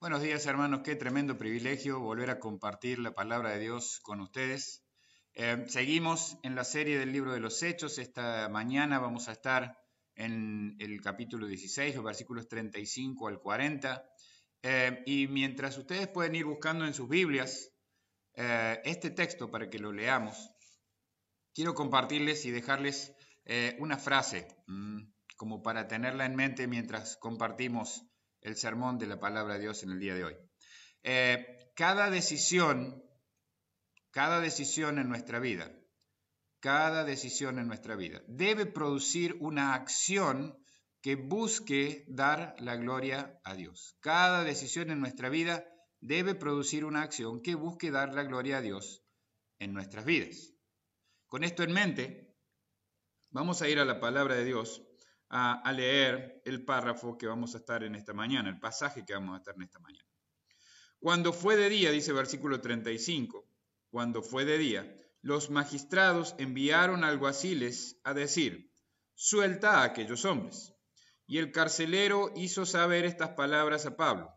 Buenos días hermanos, qué tremendo privilegio volver a compartir la palabra de Dios con ustedes. Eh, seguimos en la serie del libro de los Hechos. Esta mañana vamos a estar en el capítulo 16, los versículos 35 al 40. Eh, y mientras ustedes pueden ir buscando en sus Biblias eh, este texto para que lo leamos, quiero compartirles y dejarles una frase mm, como para tenerla en mente mientras compartimos el sermón de la palabra de Dios en el día de hoy. cada decisión cada decisión en nuestra vida, cada decisión en nuestra vida debe producir una acción que busque dar la gloria a Dios. Cada decisión en nuestra vida debe producir una acción que busque dar la gloria a Dios en nuestras vidas. Con esto en mente, vamos a ir a la palabra de Dios a, leer el párrafo que vamos a estar en esta mañana, el pasaje que vamos a estar en esta mañana. Cuando fue de día, dice versículo 35, cuando fue de día, los magistrados enviaron alguaciles a decir, suelta a aquellos hombres. Y el carcelero hizo saber estas palabras a Pablo.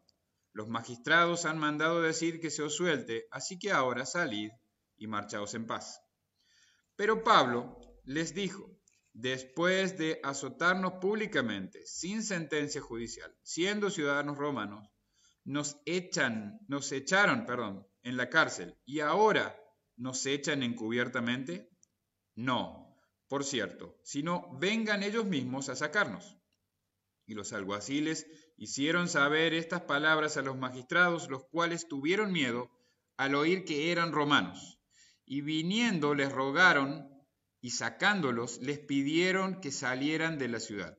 Los magistrados han mandado decir que se os suelte, así que ahora salid y marchaos en paz. Pero Pablo les dijo, después de azotarnos públicamente, sin sentencia judicial, siendo ciudadanos romanos, nos echan, nos echaron, perdón, en la cárcel y ahora nos echan encubiertamente? No, por cierto, sino vengan ellos mismos a sacarnos. Y los alguaciles hicieron saber estas palabras a los magistrados, los cuales tuvieron miedo al oír que eran romanos. Y viniendo les rogaron y sacándolos les pidieron que salieran de la ciudad.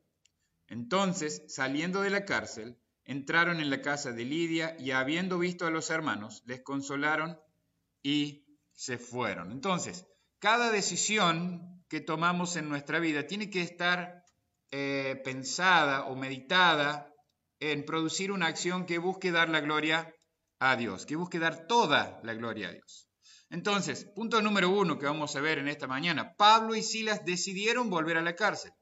Entonces, saliendo de la cárcel, entraron en la casa de Lidia y habiendo visto a los hermanos, les consolaron y se fueron. Entonces, cada decisión que tomamos en nuestra vida tiene que estar eh, pensada o meditada en producir una acción que busque dar la gloria a Dios, que busque dar toda la gloria a Dios. Entonces, punto número uno que vamos a ver en esta mañana, Pablo y Silas decidieron volver a la cárcel.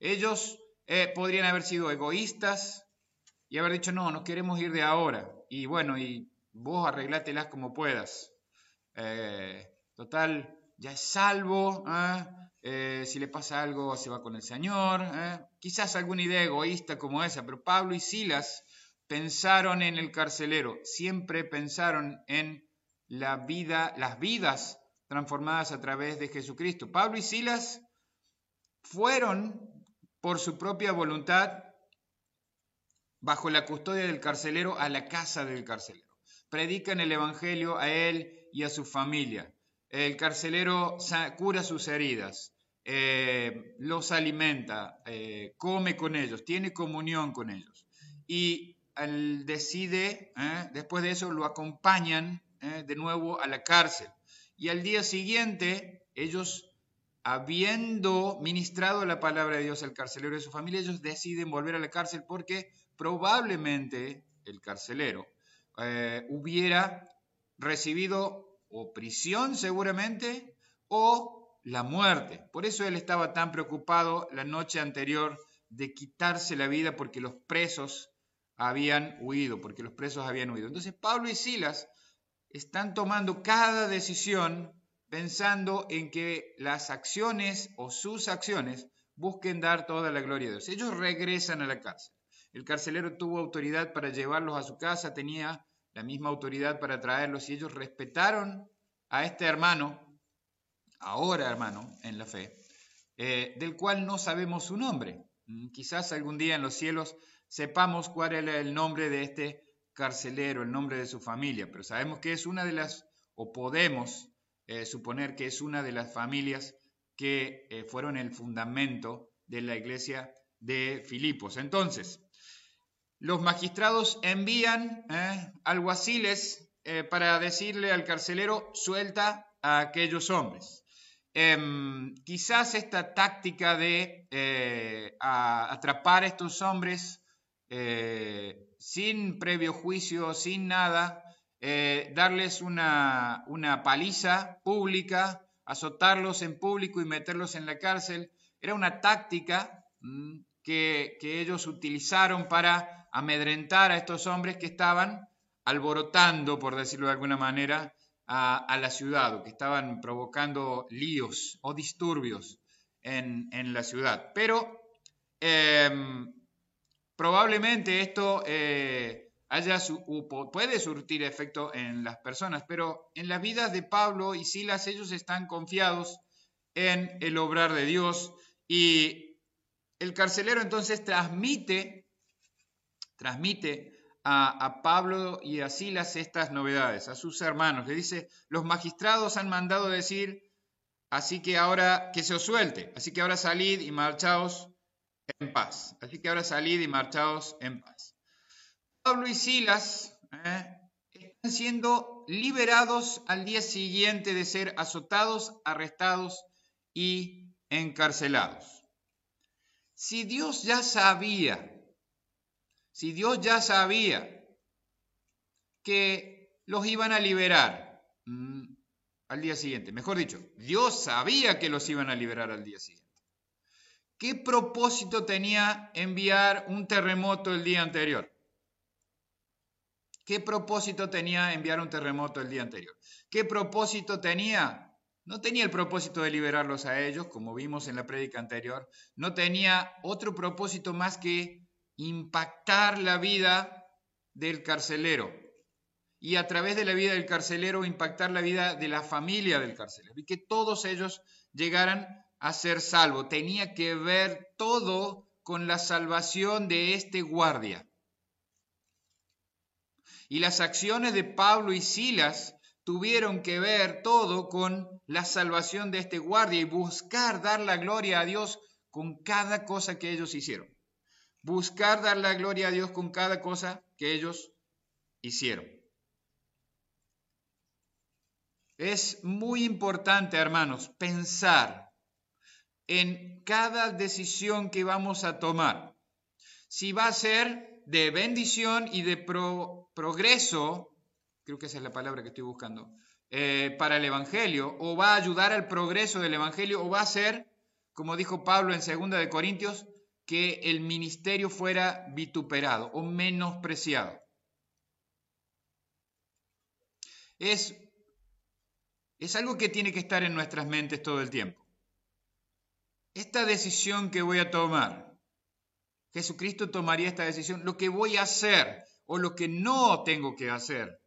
Ellos eh, podrían haber sido egoístas, y haber dicho, no, nos queremos ir de ahora. Y bueno, y vos arreglátelas como puedas. Eh, total, ya es salvo. ¿eh? Eh, si le pasa algo, se va con el Señor. Quizás alguna idea egoísta como esa, pero Pablo y Silas pensaron en el carcelero, siempre pensaron en la vida, las vidas transformadas a través de Jesucristo. Pablo y Silas fueron por su propia voluntad bajo la custodia del carcelero a la casa del carcelero. Predican el Evangelio a él y a su familia. El carcelero cura sus heridas, eh, los alimenta, eh, come con ellos, tiene comunión con ellos. Y decide, eh, después de eso lo acompañan de nuevo a la cárcel. Y al día siguiente, ellos, habiendo ministrado la palabra de Dios al carcelero y a su familia, ellos deciden volver a la cárcel porque probablemente el carcelero eh, hubiera recibido o prisión seguramente o la muerte. Por eso él estaba tan preocupado la noche anterior de quitarse la vida porque los presos habían huido, porque los presos habían huido. Entonces Pablo y Silas están tomando cada decisión pensando en que las acciones o sus acciones busquen dar toda la gloria a Dios. Ellos regresan a la cárcel. El carcelero tuvo autoridad para llevarlos a su casa, tenía la misma autoridad para traerlos y ellos respetaron a este hermano, ahora hermano en la fe, eh, del cual no sabemos su nombre. Mm, quizás algún día en los cielos sepamos cuál era el nombre de este carcelero, el nombre de su familia, pero sabemos que es una de las, o podemos eh, suponer que es una de las familias que eh, fueron el fundamento de la iglesia de Filipos. Entonces, los magistrados envían eh, alguaciles para decirle al carcelero, suelta a aquellos hombres. Em, quizás esta táctica de atrapar a estos hombres sin previo juicio, sin nada, darles una, paliza pública, azotarlos en público y meterlos en la cárcel, era una táctica mm, que ellos utilizaron para amedrentar a estos hombres que estaban alborotando, por decirlo de alguna manera, a, la ciudad, o que estaban provocando líos o disturbios en, la ciudad. Pero em, probablemente esto eh, haya puede surtir efecto en las personas, pero en las vidas de Pablo y Silas ellos están confiados en el obrar de Dios y el carcelero entonces transmite, transmite a, Pablo y a Silas estas novedades, a sus hermanos. Le dice, los magistrados han mandado decir, así que ahora que se os suelte, así que ahora salid y marchaos en paz. Así que ahora salid y marchaos en paz. Pablo y Silas eh, están siendo liberados al día siguiente de ser azotados, arrestados y encarcelados. Si Dios ya sabía si Dios ya sabía que los iban a liberar mm, al día siguiente, mejor dicho, Dios sabía que los iban a liberar al día siguiente. ¿Qué propósito tenía enviar un terremoto el día anterior? ¿Qué propósito tenía enviar un terremoto el día anterior? ¿Qué propósito tenía? No tenía el propósito de liberarlos a ellos, como vimos en la prédica anterior. No tenía otro propósito más que impactar la vida del carcelero y a través de la vida del carcelero impactar la vida de la familia del carcelero y que todos ellos llegaran a ser salvos. Tenía que ver todo con la salvación de este guardia. Y las acciones de Pablo y Silas tuvieron que ver todo con la salvación de este guardia y buscar dar la gloria a Dios con cada cosa que ellos hicieron buscar dar la gloria a Dios con cada cosa que ellos hicieron. Es muy importante, hermanos, pensar en cada decisión que vamos a tomar. Si va a ser de bendición y de progreso, creo que esa es la palabra que estoy buscando, eh, para el Evangelio, o va a ayudar al progreso del Evangelio, o va a ser, como dijo Pablo en 2 de Corintios, que el ministerio fuera vituperado o menospreciado. Es, es algo que tiene que estar en nuestras mentes todo el tiempo. Esta decisión que voy a tomar, Jesucristo tomaría esta decisión, lo que voy a hacer o lo que no tengo que hacer,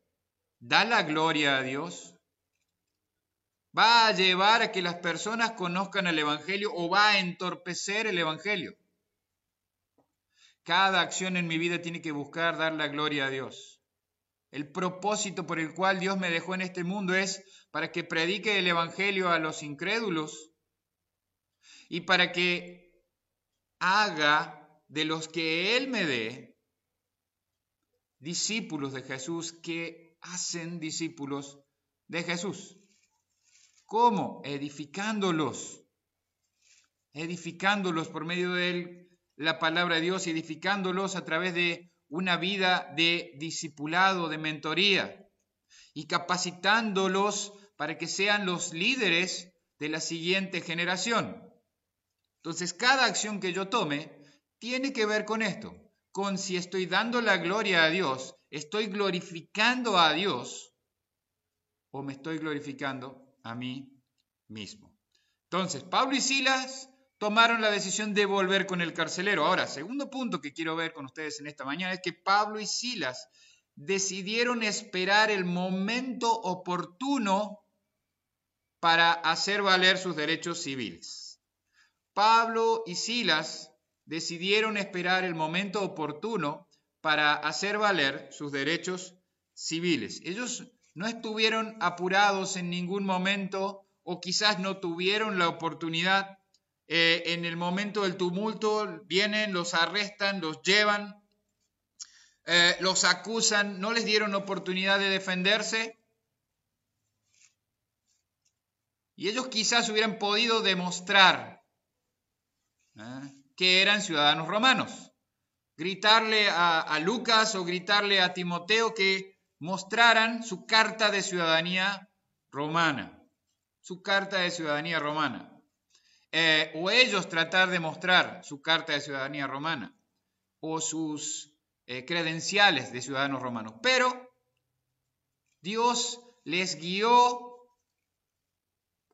¿da la gloria a Dios? ¿Va a llevar a que las personas conozcan el Evangelio o va a entorpecer el Evangelio? Cada acción en mi vida tiene que buscar dar la gloria a Dios. El propósito por el cual Dios me dejó en este mundo es para que predique el Evangelio a los incrédulos y para que haga de los que Él me dé discípulos de Jesús que hacen discípulos de Jesús. ¿Cómo? Edificándolos. Edificándolos por medio de la palabra de Dios, edificándolos a través de una vida de discipulado, de mentoría, y capacitándolos para que sean los líderes de la siguiente generación. Entonces, cada acción que yo tome tiene que ver con esto, con si estoy dando la gloria a Dios, estoy glorificando a Dios o me estoy glorificando a mí mismo. Entonces, Pablo y Silas tomaron la decisión de volver con el carcelero. Ahora, segundo punto que quiero ver con ustedes en esta mañana es que Pablo y Silas decidieron esperar el momento oportuno para hacer valer sus derechos civiles. Pablo y Silas decidieron esperar el momento oportuno para hacer valer sus derechos civiles. Ellos no estuvieron apurados en ningún momento o quizás no tuvieron la oportunidad eh, en el momento del tumulto vienen, los arrestan, los llevan, eh, los acusan, no les dieron oportunidad de defenderse. Y ellos quizás hubieran podido demostrar ¿eh? que eran ciudadanos romanos. Gritarle a Lucas o gritarle a Timoteo que mostraran su carta de ciudadanía romana. Su carta de ciudadanía romana. Eh, o ellos tratar de mostrar su carta de ciudadanía romana o sus eh, credenciales de ciudadanos romanos. Pero Dios les guió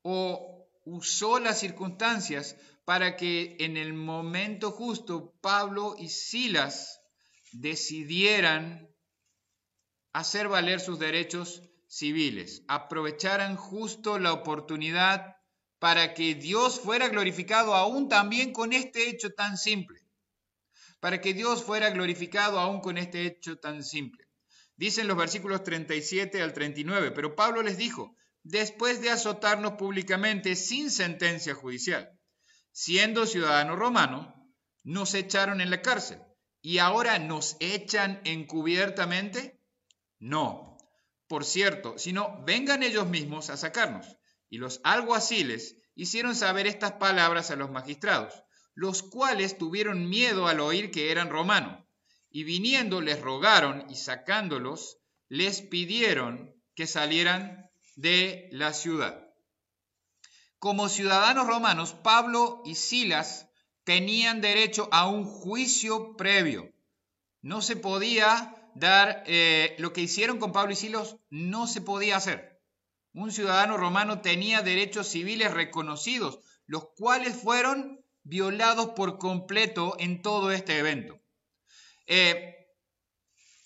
o usó las circunstancias para que en el momento justo Pablo y Silas decidieran hacer valer sus derechos civiles, aprovecharan justo la oportunidad para que Dios fuera glorificado aún también con este hecho tan simple. Para que Dios fuera glorificado aún con este hecho tan simple. Dicen los versículos 37 al 39, pero Pablo les dijo, después de azotarnos públicamente sin sentencia judicial, siendo ciudadanos romanos, nos echaron en la cárcel y ahora nos echan encubiertamente? No, por cierto, sino vengan ellos mismos a sacarnos. Y los alguaciles hicieron saber estas palabras a los magistrados, los cuales tuvieron miedo al oír que eran romanos, y viniendo les rogaron y sacándolos, les pidieron que salieran de la ciudad. Como ciudadanos romanos, Pablo y Silas tenían derecho a un juicio previo. No se podía dar, eh, lo que hicieron con Pablo y Silas no se podía hacer. Un ciudadano romano tenía derechos civiles reconocidos, los cuales fueron violados por completo en todo este evento. Eh,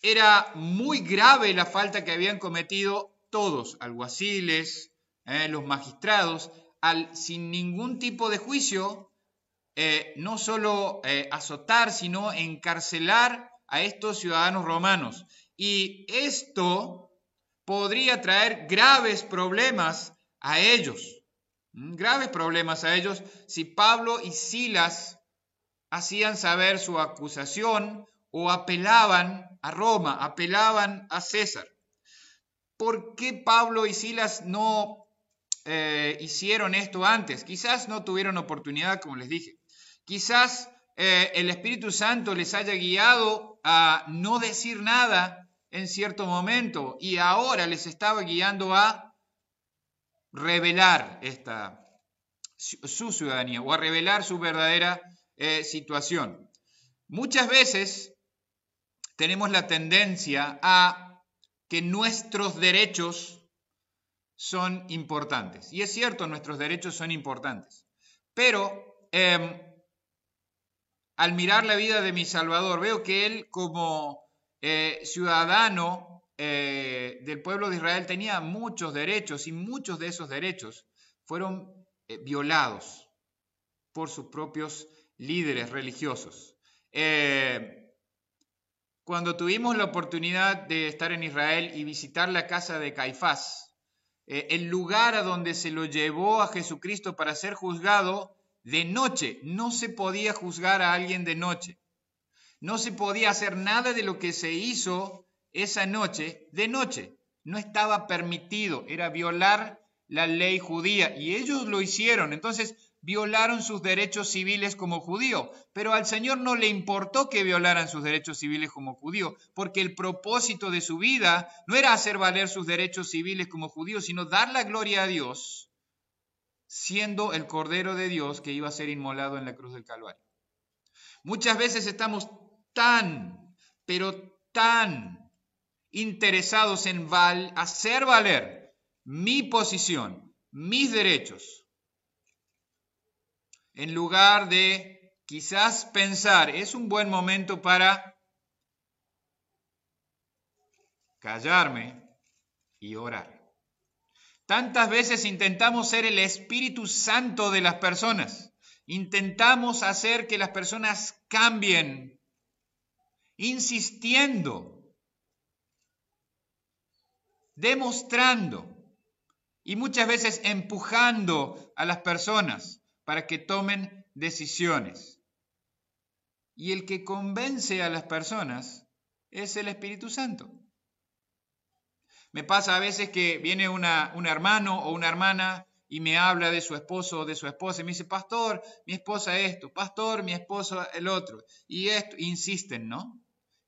era muy grave la falta que habían cometido todos, alguaciles, eh, los magistrados, al sin ningún tipo de juicio, no solo azotar, sino encarcelar a estos ciudadanos romanos. Y esto podría traer graves problemas a ellos, graves problemas a ellos si Pablo y Silas hacían saber su acusación o apelaban a Roma, apelaban a César. ¿Por qué Pablo y Silas no eh, hicieron esto antes? Quizás no tuvieron oportunidad, como les dije. Quizás eh, el Espíritu Santo les haya guiado a no decir nada en cierto momento y ahora les estaba guiando a revelar esta, su ciudadanía o a revelar su verdadera eh, situación. Muchas veces tenemos la tendencia a que nuestros derechos son importantes. Y es cierto, nuestros derechos son importantes. Pero em, al mirar la vida de mi Salvador, veo que él como eh, ciudadano eh, del pueblo de Israel tenía muchos derechos y muchos de esos derechos fueron eh, violados por sus propios líderes religiosos. Cuando tuvimos la oportunidad de estar en Israel y visitar la casa de Caifás, el lugar a donde se lo llevó a Jesucristo para ser juzgado, de noche. No se podía juzgar a alguien de noche. No se podía hacer nada de lo que se hizo esa noche de noche. No estaba permitido, era violar la ley judía y ellos lo hicieron. Entonces violaron sus derechos civiles como judío, pero al Señor no le importó que violaran sus derechos civiles como judío, porque el propósito de su vida no era hacer valer sus derechos civiles como judío, sino dar la gloria a Dios siendo el Cordero de Dios que iba a ser inmolado en la cruz del Calvario. Muchas veces estamos tan, pero tan interesados en hacer valer mi posición, mis derechos, en lugar de quizás pensar, es un buen momento para callarme y orar. Tantas veces intentamos ser el Espíritu Santo de las personas. Intentamos hacer que las personas cambien, insistiendo, demostrando y muchas veces empujando a las personas para que tomen decisiones. Y el que convence a las personas es el Espíritu Santo. Me pasa a veces que viene una, un hermano o una hermana y me habla de su esposo o de su esposa y me dice, pastor, mi esposa esto, pastor, mi esposo el otro. Y esto, insisten, ¿no?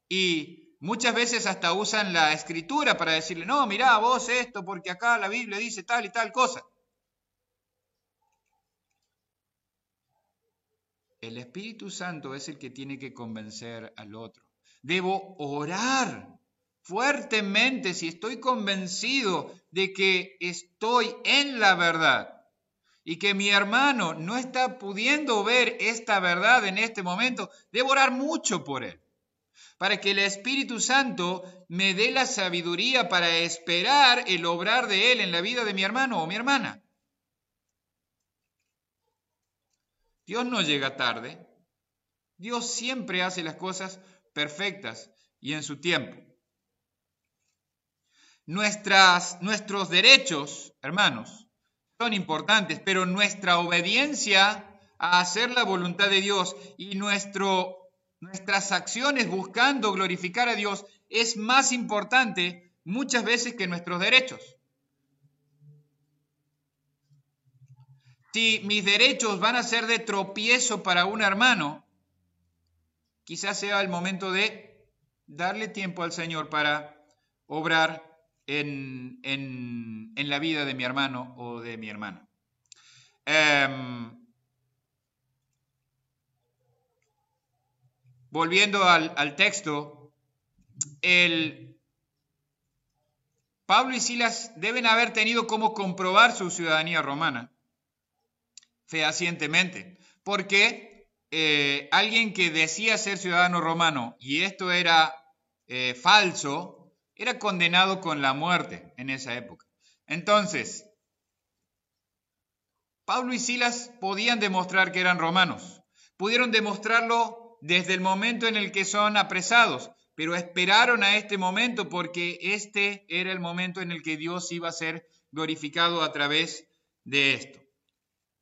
Y muchas veces hasta usan la escritura para decirle, no, mirá vos esto, porque acá la Biblia dice tal y tal cosa. El Espíritu Santo es el que tiene que convencer al otro. Debo orar fuertemente, si estoy convencido de que estoy en la verdad y que mi hermano no está pudiendo ver esta verdad en este momento, debo orar mucho por él, para que el Espíritu Santo me dé la sabiduría para esperar el obrar de él en la vida de mi hermano o mi hermana. Dios no llega tarde. Dios siempre hace las cosas perfectas y en su tiempo. Nuestros derechos, hermanos, son importantes, pero nuestra obediencia a hacer la voluntad de Dios y nuestras acciones buscando glorificar a Dios es más importante muchas veces que nuestros derechos. Si mis derechos van a ser de tropiezo para un hermano, quizás sea el momento de darle tiempo al Señor para obrar en, la vida de mi hermano o de mi hermana. Em, volviendo al, al texto, el, Pablo y Silas deben haber tenido cómo comprobar su ciudadanía romana fehacientemente, porque eh, alguien que decía ser ciudadano romano y esto era eh, falso, era condenado con la muerte en esa época. Entonces, Pablo y Silas podían demostrar que eran romanos. Pudieron demostrarlo desde el momento en el que son apresados, pero esperaron a este momento porque este era el momento en el que Dios iba a ser glorificado a través de esto,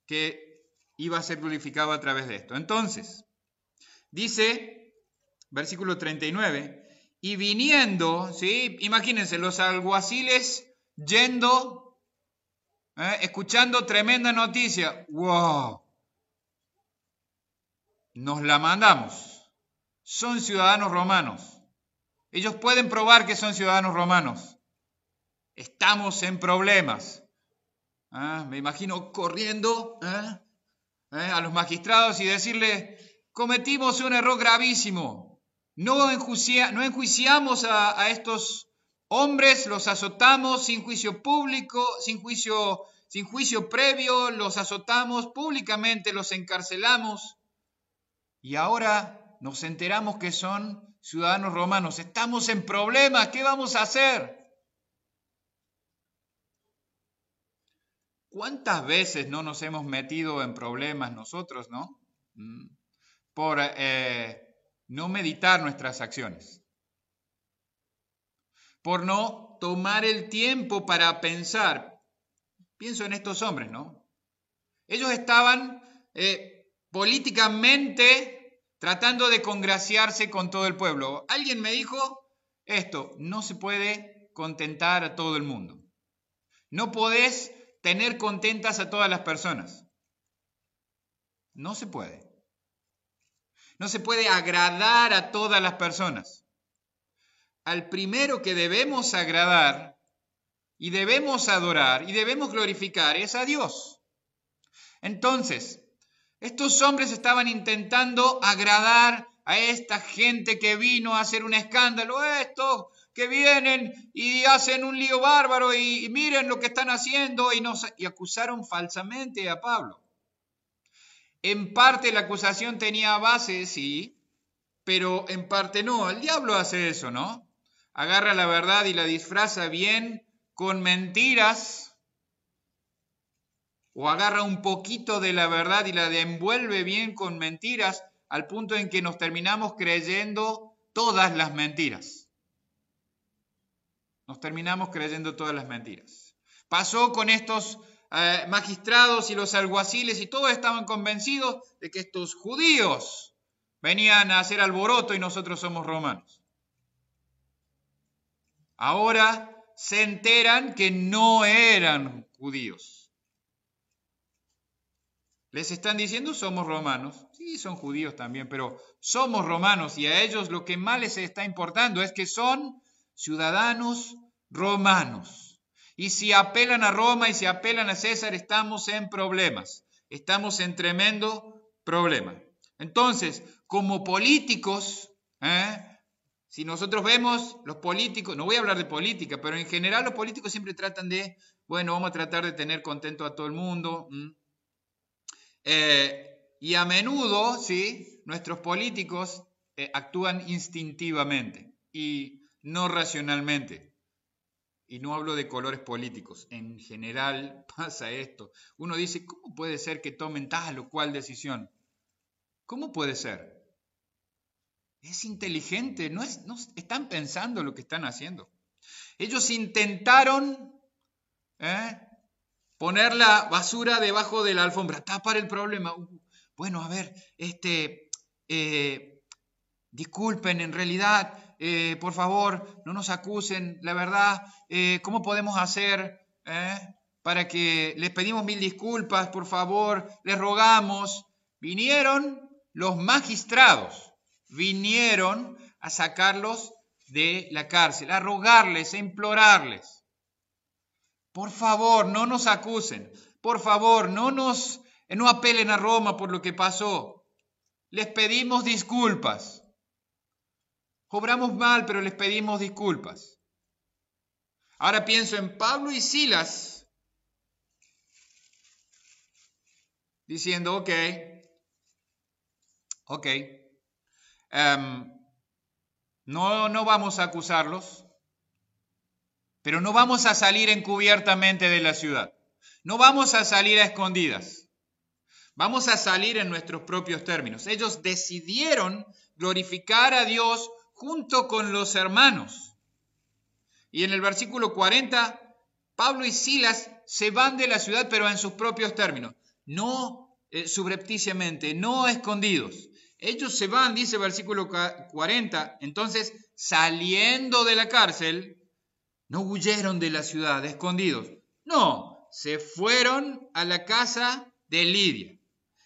que iba a ser glorificado a través de esto. Entonces, dice, versículo 39, y viniendo, ¿sí? Imagínense, los alguaciles yendo, ¿eh? escuchando tremenda noticia. ¡Wow! Nos la mandamos. Son ciudadanos romanos. Ellos pueden probar que son ciudadanos romanos. Estamos en problemas. ¿Eh? Me imagino corriendo ¿eh? a los magistrados y decirle, cometimos un error gravísimo. No, enjuiciamos a, estos hombres, los azotamos sin juicio público, sin juicio, sin juicio previo, los azotamos públicamente, los encarcelamos. Y ahora nos enteramos que son ciudadanos romanos. Estamos en problemas, ¿qué vamos a hacer? ¿Cuántas veces no nos hemos metido en problemas nosotros, no? Mm. Por eh, no meditar nuestras acciones, por no tomar el tiempo para pensar. Pienso en estos hombres, ¿no? Ellos estaban eh, políticamente tratando de congraciarse con todo el pueblo. Alguien me dijo esto, no se puede contentar a todo el mundo. No podés tener contentas a todas las personas. No se puede. No se puede agradar a todas las personas. Al primero que debemos agradar y debemos adorar y debemos glorificar es a Dios. Entonces, estos hombres estaban intentando agradar a esta gente que vino a hacer un escándalo, estos que vienen y hacen un lío bárbaro y, miren lo que están haciendo y, nos, y acusaron falsamente a Pablo. En parte la acusación tenía base, sí, pero en parte no. El diablo hace eso, ¿no? Agarra la verdad y la disfraza bien con mentiras, o agarra un poquito de la verdad y la envuelve bien con mentiras, al punto en que nos terminamos creyendo todas las mentiras. Nos terminamos creyendo todas las mentiras. Pasó con estos eh, magistrados y los alguaciles y todos estaban convencidos de que estos judíos venían a hacer alboroto y nosotros somos romanos. Ahora se enteran que no eran judíos. Les están diciendo somos romanos. Sí, son judíos también, pero somos romanos y a ellos lo que más les está importando es que son ciudadanos romanos. Y si apelan a Roma y si apelan a César, estamos en problemas. Estamos en tremendo problema. Entonces, como políticos, ¿eh? Si nosotros vemos los políticos, no voy a hablar de política, pero en general los políticos siempre tratan de, bueno, vamos a tratar de tener contento a todo el mundo. Eh, y a menudo, sí, nuestros políticos eh, actúan instintivamente y no racionalmente. Y no hablo de colores políticos, en general pasa esto. Uno dice, ¿cómo puede ser que tomen tal o cual decisión? ¿Cómo puede ser? Es inteligente, no, es, no están pensando lo que están haciendo. Ellos intentaron ¿eh? poner la basura debajo de la alfombra, tapar el problema. Uh, bueno, a ver, este, eh, disculpen, en realidad, eh, por favor, no nos acusen, la verdad, ¿cómo podemos hacer para que les pedimos mil disculpas, por favor, les rogamos? Vinieron los magistrados vinieron a sacarlos de la cárcel, a rogarles, a implorarles. Por favor, no nos acusen. Por favor, no nos no apelen a Roma por lo que pasó. Les pedimos disculpas. Cobramos mal, pero les pedimos disculpas. Ahora pienso en Pablo y Silas diciendo, ok, ok, Em, no, no vamos a acusarlos, pero no vamos a salir encubiertamente de la ciudad. No vamos a salir a escondidas. Vamos a salir en nuestros propios términos. Ellos decidieron glorificar a Dios junto con los hermanos. Y en el versículo 40, Pablo y Silas se van de la ciudad, pero en sus propios términos, no eh, subrepticiamente, no escondidos. Ellos se van, dice versículo 40, entonces saliendo de la cárcel, no huyeron de la ciudad escondidos, no, se fueron a la casa de Lidia.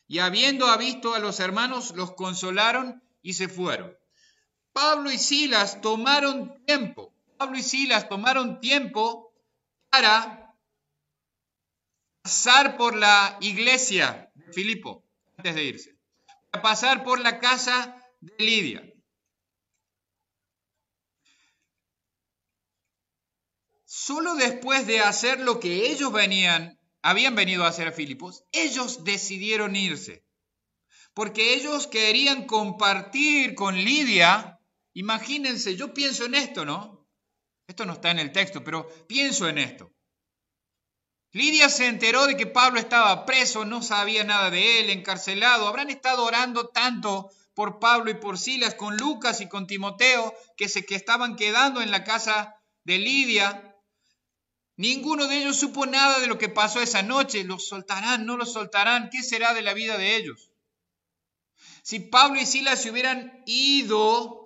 Y habiendo visto a los hermanos, los consolaron y se fueron. Pablo y Silas tomaron tiempo, Pablo y Silas tomaron tiempo para pasar por la iglesia de Filipo antes de irse a pasar por la casa de Lidia. Solo después de hacer lo que ellos venían, habían venido a hacer a Filipos, ellos decidieron irse. Porque ellos querían compartir con Lidia. Imagínense, yo pienso en esto, ¿no? Esto no está en el texto, pero pienso en esto. Lidia se enteró de que Pablo estaba preso, no sabía nada de él, encarcelado. Habrán estado orando tanto por Pablo y por Silas con Lucas y con Timoteo que se que estaban quedando en la casa de Lidia. Ninguno de ellos supo nada de lo que pasó esa noche. ¿Los soltarán? ¿No los soltarán? ¿Qué será de la vida de ellos? Si Pablo y Silas se hubieran ido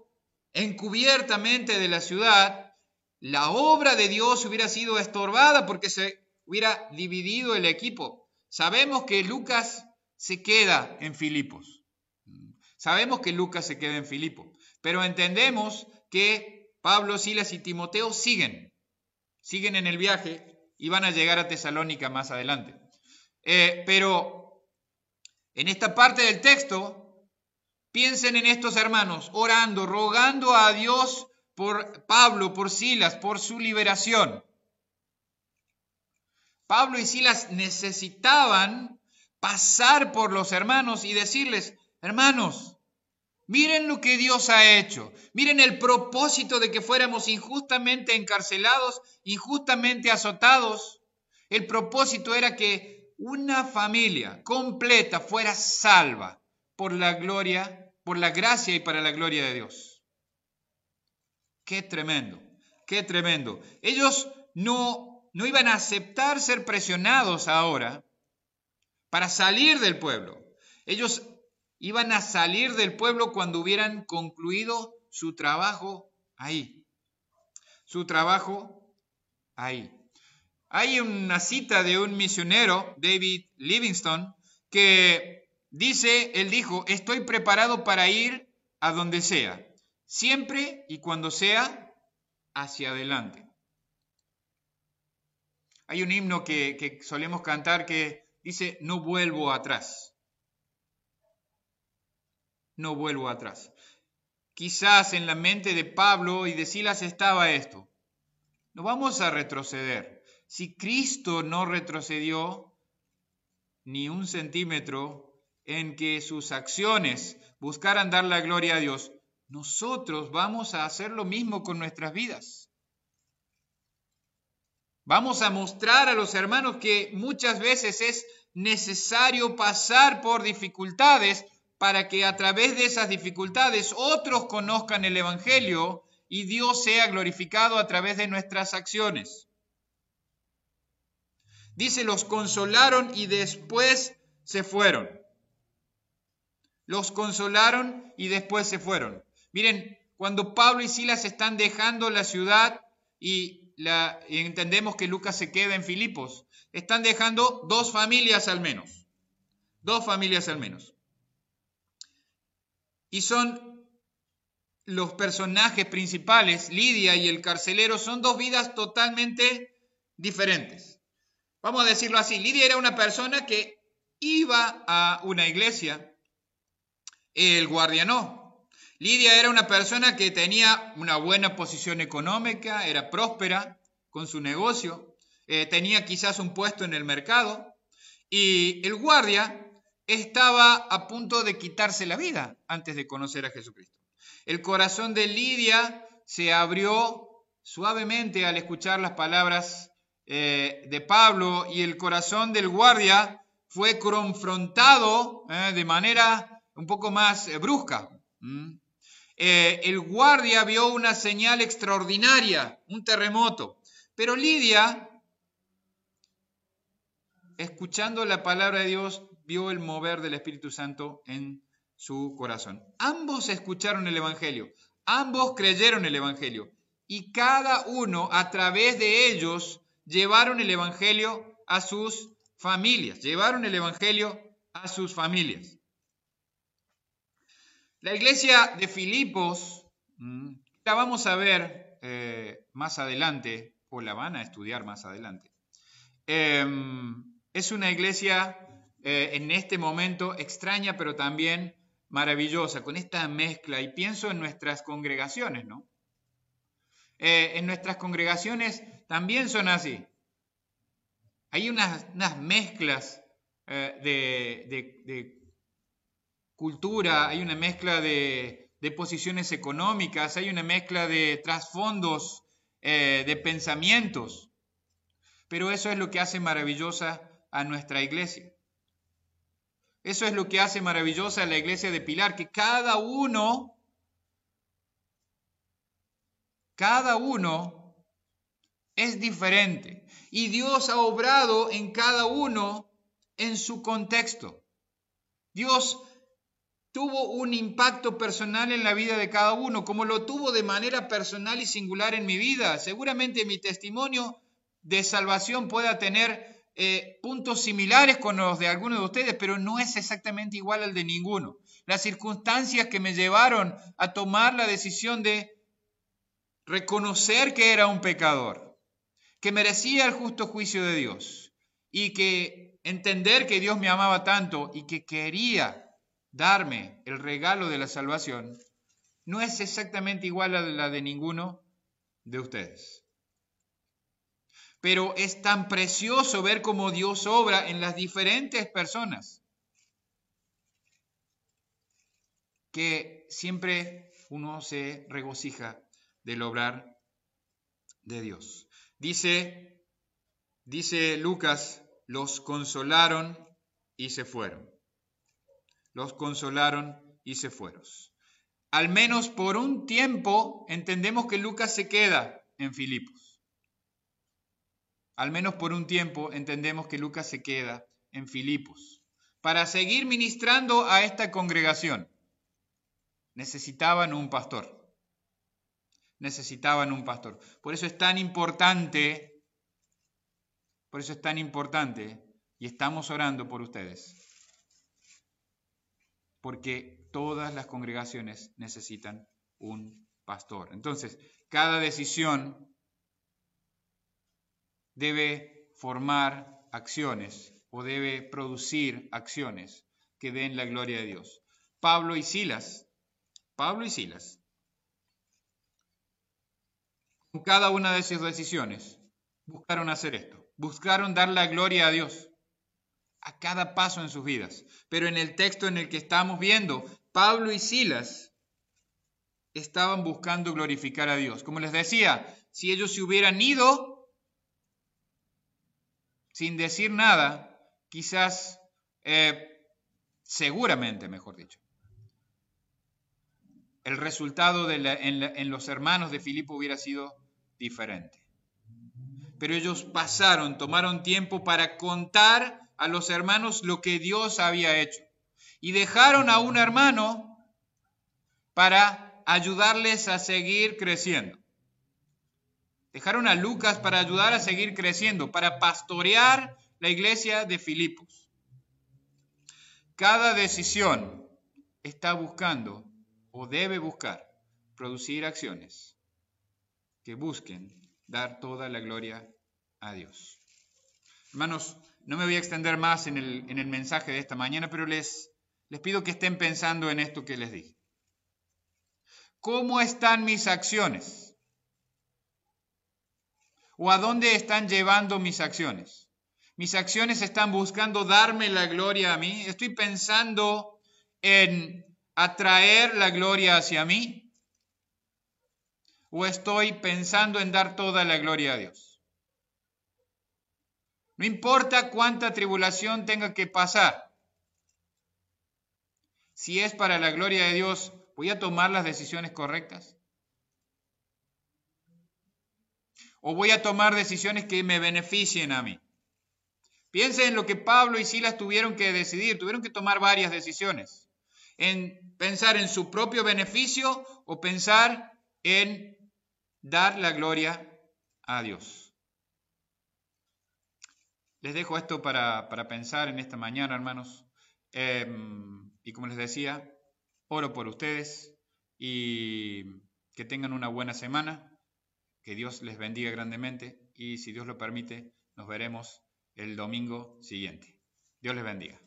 encubiertamente de la ciudad, la obra de Dios hubiera sido estorbada porque se hubiera dividido el equipo. Sabemos que Lucas se queda en Filipos. Sabemos que Lucas se queda en Filipos, pero entendemos que Pablo, Silas y Timoteo siguen, siguen en el viaje y van a llegar a Tesalónica más adelante. Eh, pero en esta parte del texto, piensen en estos hermanos, orando, rogando a Dios por Pablo, por Silas, por su liberación. Pablo y Silas necesitaban pasar por los hermanos y decirles, hermanos, miren lo que Dios ha hecho, miren el propósito de que fuéramos injustamente encarcelados, injustamente azotados. El propósito era que una familia completa fuera salva por la gloria, por la gracia y para la gloria de Dios. Qué tremendo, qué tremendo. Ellos no no iban a aceptar ser presionados ahora para salir del pueblo. Ellos iban a salir del pueblo cuando hubieran concluido su trabajo ahí. Su trabajo ahí. Hay una cita de un misionero, David Livingstone, que dice, él dijo, estoy preparado para ir a donde sea, siempre y cuando sea hacia adelante. Hay un himno que, solemos cantar que dice, no vuelvo atrás. No vuelvo atrás. quizás en la mente de Pablo y de Silas estaba esto. No vamos a retroceder. Si Cristo no retrocedió ni un centímetro en que sus acciones buscaran dar la gloria a Dios, nosotros vamos a hacer lo mismo con nuestras vidas. Vamos a mostrar a los hermanos que muchas veces es necesario pasar por dificultades para que a través de esas dificultades otros conozcan el Evangelio y Dios sea glorificado a través de nuestras acciones. Dice, los consolaron y después se fueron. Los consolaron y después se fueron. Miren, cuando Pablo y Silas están dejando la ciudad y, la, entendemos que Lucas se queda en Filipos, están dejando dos familias al menos. Dos familias al menos. Y son los personajes principales, Lidia y el carcelero, son dos vidas totalmente diferentes. Vamos a decirlo así, Lidia era una persona que iba a una iglesia, el guardia no. Lidia era una persona que tenía una buena posición económica, era próspera con su negocio, eh, tenía quizás un puesto en el mercado y el guardia estaba a punto de quitarse la vida antes de conocer a Jesucristo. El corazón de Lidia se abrió suavemente al escuchar las palabras eh, de Pablo y el corazón del guardia fue confrontado eh, de manera un poco más brusca. el guardia vio una señal extraordinaria, un terremoto, pero Lidia escuchando la palabra de Dios, vio el mover del Espíritu Santo en su corazón. Ambos escucharon el Evangelio, ambos creyeron el Evangelio y cada uno a través de ellos llevaron el Evangelio a sus familias, llevaron el Evangelio a sus familias. La iglesia de Filipos, mm, la vamos a ver eh, más adelante, o la van a estudiar más adelante. Em, es una iglesia eh, en este momento extraña, pero también maravillosa, con esta mezcla. Y pienso en nuestras congregaciones, ¿no? Eh, en nuestras congregaciones también son así. Hay unas, mezclas eh, de, cultura, hay una mezcla de, de, posiciones económicas, hay una mezcla de trasfondos, de pensamientos. Pero eso es lo que hace maravillosa a nuestra iglesia. Eso es lo que hace maravillosa la iglesia de Pilar, que cada uno, cada uno es diferente. Y Dios ha obrado en cada uno en su contexto. Dios tuvo un impacto personal en la vida de cada uno, como lo tuvo de manera personal y singular en mi vida. Seguramente mi testimonio de salvación pueda tener eh, puntos similares con los de algunos de ustedes, pero no es exactamente igual al de ninguno. Las circunstancias que me llevaron a tomar la decisión de reconocer que era un pecador, que merecía el justo juicio de Dios y que entender que Dios me amaba tanto y que quería darme el regalo de la salvación, no es exactamente igual a la de ninguno de ustedes pero es tan precioso ver cómo Dios obra en las diferentes personas que siempre uno se regocija del obrar de Dios. Dice, dice Lucas, los consolaron y se fueron. Los consolaron y se fueron. Al menos por un tiempo entendemos que Lucas se queda en Filipos al menos por un tiempo, entendemos que Lucas se queda en Filipos para seguir ministrando a esta congregación. Necesitaban un pastor. Necesitaban un pastor. Por eso es tan importante, por eso es tan importante, y estamos orando por ustedes, porque todas las congregaciones necesitan un pastor. Entonces, cada decisión debe formar acciones o debe producir acciones que den la gloria de Dios. Pablo y Silas, Pablo y Silas, con cada una de sus decisiones, buscaron hacer esto, buscaron dar la gloria a Dios a cada paso en sus vidas. Pero en el texto en el que estamos viendo, Pablo y Silas estaban buscando glorificar a Dios. Como les decía, si ellos se hubieran ido sin decir nada, quizás, eh, seguramente, mejor dicho, el resultado en, en los hermanos de Filipo hubiera sido diferente. Pero ellos pasaron, tomaron tiempo para contar a los hermanos lo que Dios había hecho. Y dejaron a un hermano para ayudarles a seguir creciendo. Dejaron a Lucas para ayudar a seguir creciendo, para pastorear la iglesia de Filipos. Cada decisión está buscando o debe buscar producir acciones que busquen dar toda la gloria a Dios. Hermanos, no me voy a extender más en el, en el mensaje de esta mañana, pero les, les pido que estén pensando en esto que les dije. ¿Cómo están mis acciones? ¿O a dónde están llevando mis acciones? ¿Mis acciones están buscando darme la gloria a mí? ¿Estoy pensando en atraer la gloria hacia mí? ¿O estoy pensando en dar toda la gloria a Dios? No importa cuánta tribulación tenga que pasar. Si es para la gloria de Dios, ¿voy a tomar las decisiones correctas? ¿O voy a tomar decisiones que me beneficien a mí? Piensen en lo que Pablo y Silas tuvieron que decidir. Tuvieron que tomar varias decisiones. En pensar en su propio beneficio o pensar en dar la gloria a Dios. Les dejo esto para, pensar en esta mañana, hermanos. Em, y como les decía, oro por ustedes y que tengan una buena semana, que Dios les bendiga grandemente y si Dios lo permite, nos veremos el domingo siguiente. Dios les bendiga.